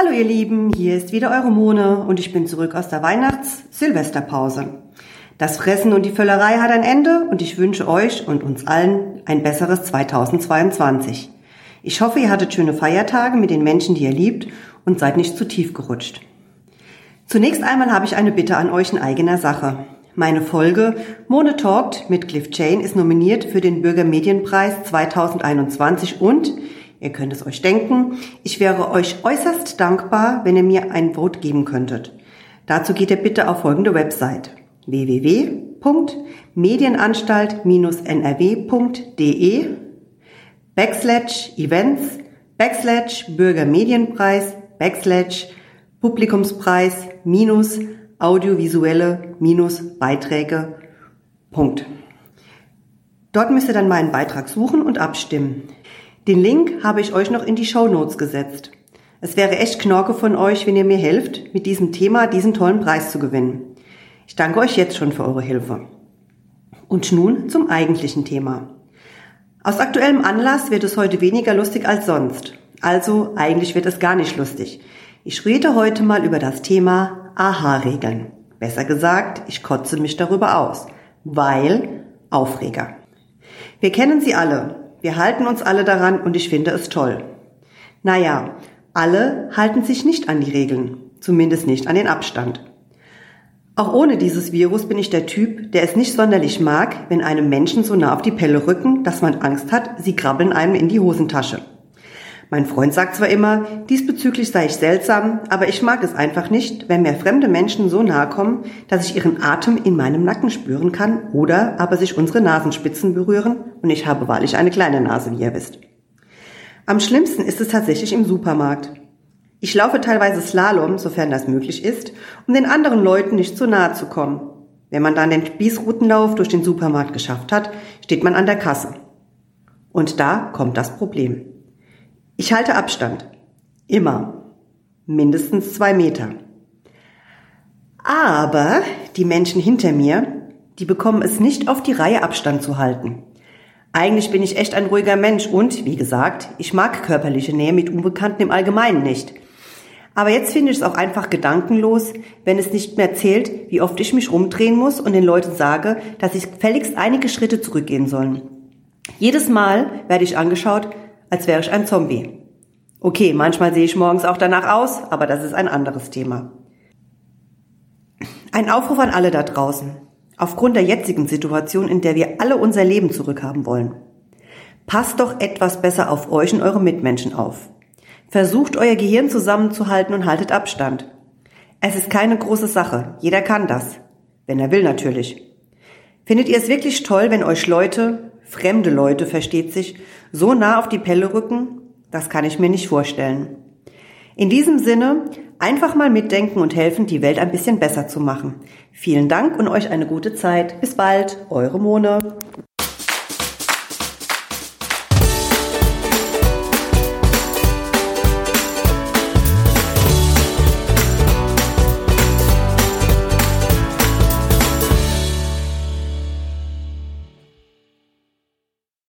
Hallo ihr Lieben, hier ist wieder eure Mone und ich bin zurück aus der Weihnachts-Silvesterpause. Das Fressen und die Völlerei hat ein Ende und ich wünsche euch und uns allen ein besseres 2022. Ich hoffe, ihr hattet schöne Feiertage mit den Menschen, die ihr liebt und seid nicht zu tief gerutscht. Zunächst einmal habe ich eine Bitte an euch in eigener Sache. Meine Folge Mone Talked mit Cliff Jane ist nominiert für den Bürgermedienpreis 2021 und Ihr könnt es euch denken, ich wäre euch äußerst dankbar, wenn ihr mir ein Vote geben könntet. Dazu geht ihr bitte auf folgende Website www.medienanstalt-nrw.de backslash Events backslash Bürgermedienpreis backslash Publikumspreis minus audiovisuelle minus Beiträge. Punkt. Dort müsst ihr dann meinen Beitrag suchen und abstimmen. Den Link habe ich euch noch in die Show Notes gesetzt. Es wäre echt Knorke von euch, wenn ihr mir helft, mit diesem Thema diesen tollen Preis zu gewinnen. Ich danke euch jetzt schon für eure Hilfe. Und nun zum eigentlichen Thema. Aus aktuellem Anlass wird es heute weniger lustig als sonst. Also eigentlich wird es gar nicht lustig. Ich rede heute mal über das Thema Aha-Regeln. Besser gesagt, ich kotze mich darüber aus. Weil Aufreger. Wir kennen sie alle. Wir halten uns alle daran und ich finde es toll. Naja, alle halten sich nicht an die Regeln, zumindest nicht an den Abstand. Auch ohne dieses Virus bin ich der Typ, der es nicht sonderlich mag, wenn einem Menschen so nah auf die Pelle rücken, dass man Angst hat, sie krabbeln einem in die Hosentasche. Mein Freund sagt zwar immer, diesbezüglich sei ich seltsam, aber ich mag es einfach nicht, wenn mir fremde Menschen so nahe kommen, dass ich ihren Atem in meinem Nacken spüren kann oder aber sich unsere Nasenspitzen berühren und ich habe wahrlich eine kleine Nase, wie ihr wisst. Am schlimmsten ist es tatsächlich im Supermarkt. Ich laufe teilweise Slalom, sofern das möglich ist, um den anderen Leuten nicht zu nahe zu kommen. Wenn man dann den Spießrutenlauf durch den Supermarkt geschafft hat, steht man an der Kasse. Und da kommt das Problem. Ich halte Abstand. Immer. Mindestens zwei Meter. Aber die Menschen hinter mir, die bekommen es nicht auf die Reihe Abstand zu halten. Eigentlich bin ich echt ein ruhiger Mensch und, wie gesagt, ich mag körperliche Nähe mit Unbekannten im Allgemeinen nicht. Aber jetzt finde ich es auch einfach gedankenlos, wenn es nicht mehr zählt, wie oft ich mich rumdrehen muss und den Leuten sage, dass ich fälligst einige Schritte zurückgehen sollen. Jedes Mal werde ich angeschaut, als wäre ich ein Zombie. Okay, manchmal sehe ich morgens auch danach aus, aber das ist ein anderes Thema. Ein Aufruf an alle da draußen. Aufgrund der jetzigen Situation, in der wir alle unser Leben zurückhaben wollen. Passt doch etwas besser auf euch und eure Mitmenschen auf. Versucht euer Gehirn zusammenzuhalten und haltet Abstand. Es ist keine große Sache. Jeder kann das. Wenn er will natürlich. Findet ihr es wirklich toll, wenn euch Leute, fremde Leute versteht sich, so nah auf die Pelle rücken? Das kann ich mir nicht vorstellen. In diesem Sinne, einfach mal mitdenken und helfen, die Welt ein bisschen besser zu machen. Vielen Dank und euch eine gute Zeit. Bis bald, eure Mone.